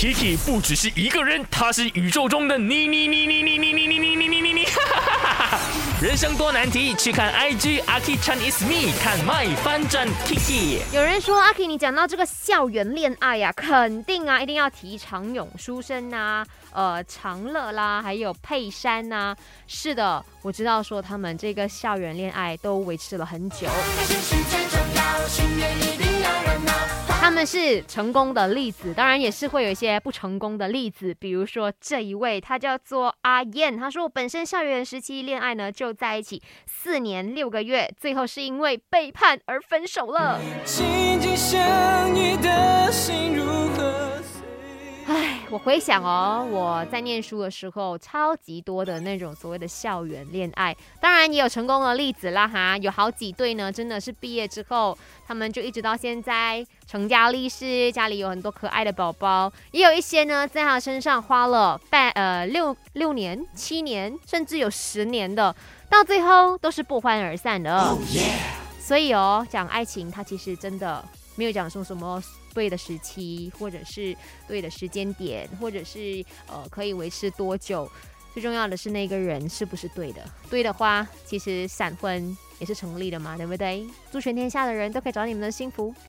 Kiki 不只是一个人，他是宇宙中的你你你你你你你你你你你你你，人生多难题，去看 IG Aki Chan is me，看 My 翻转 Kiki。有人说阿 K，你讲到这个校园恋爱呀、肯定啊，一定要提长勇书生呐、呃长乐啦，还有佩珊呐、是的，我知道说他们这个校园恋爱都维持了很久。但是成功的例子，当然也是会有一些不成功的例子，比如说这一位，他叫做阿燕，他说我本身校园时期恋爱呢就在一起四年六个月，最后是因为背叛而分手了。紧紧相依的？我回想哦，我在念书的时候，超级多的那种所谓的校园恋爱，当然也有成功的例子啦哈，有好几对呢，真的是毕业之后，他们就一直到现在成家立室，家里有很多可爱的宝宝，也有一些呢，在他身上花了半呃六六年、七年，甚至有十年的，到最后都是不欢而散的。所以哦，讲爱情，它其实真的没有讲说什么对的时期，或者是对的时间点，或者是呃可以维持多久。最重要的是那个人是不是对的，对的话，其实闪婚也是成立的嘛，对不对？祝全天下的人都可以找你们的幸福。